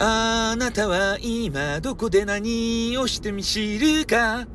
あなたは今どこで何をしてみ知るか